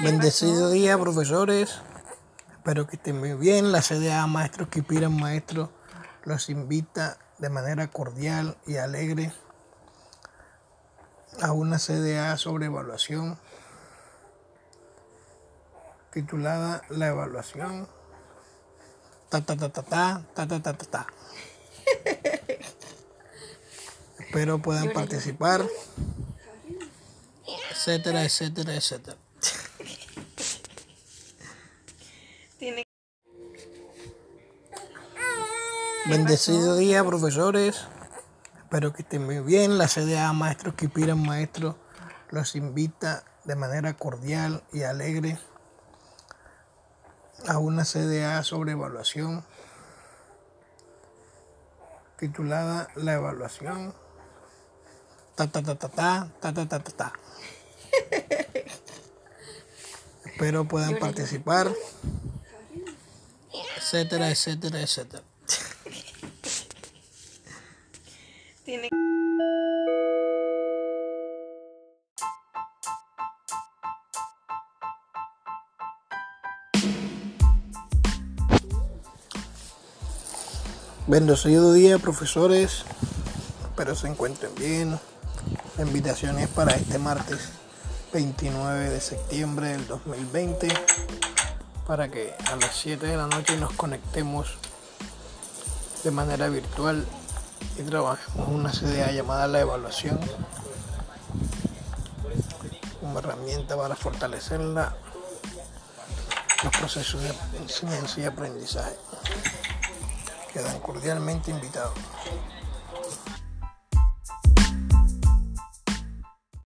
Bendecido día, profesores. Espero que estén muy bien. La CDA Maestros que Inspiran Maestros los invita de manera cordial y alegre a una CDA sobre evaluación titulada La evaluación. Ta ta ta ta ta ta ta ta ta. ta. Espero puedan participar, etcétera, etcétera, etcétera. Bendecido día, profesores. Espero que estén muy bien. La CDA Maestros que Inspiran Maestros los invita de manera cordial y alegre a una CDA sobre evaluación titulada La evaluación. Ta ta ta ta ta ta ta ta ta. ta. Espero puedan participar, etcétera, etcétera, etcétera. Tiene Bendecido día, profesores. Espero se encuentren bien. La invitación es para este martes 29 de septiembre del 2020 para que a las 7 de la noche nos conectemos de manera virtual y trabajemos una CDA llamada la evaluación como herramienta para fortalecer la- los procesos de enseñanza y aprendizaje. Quedan cordialmente invitados.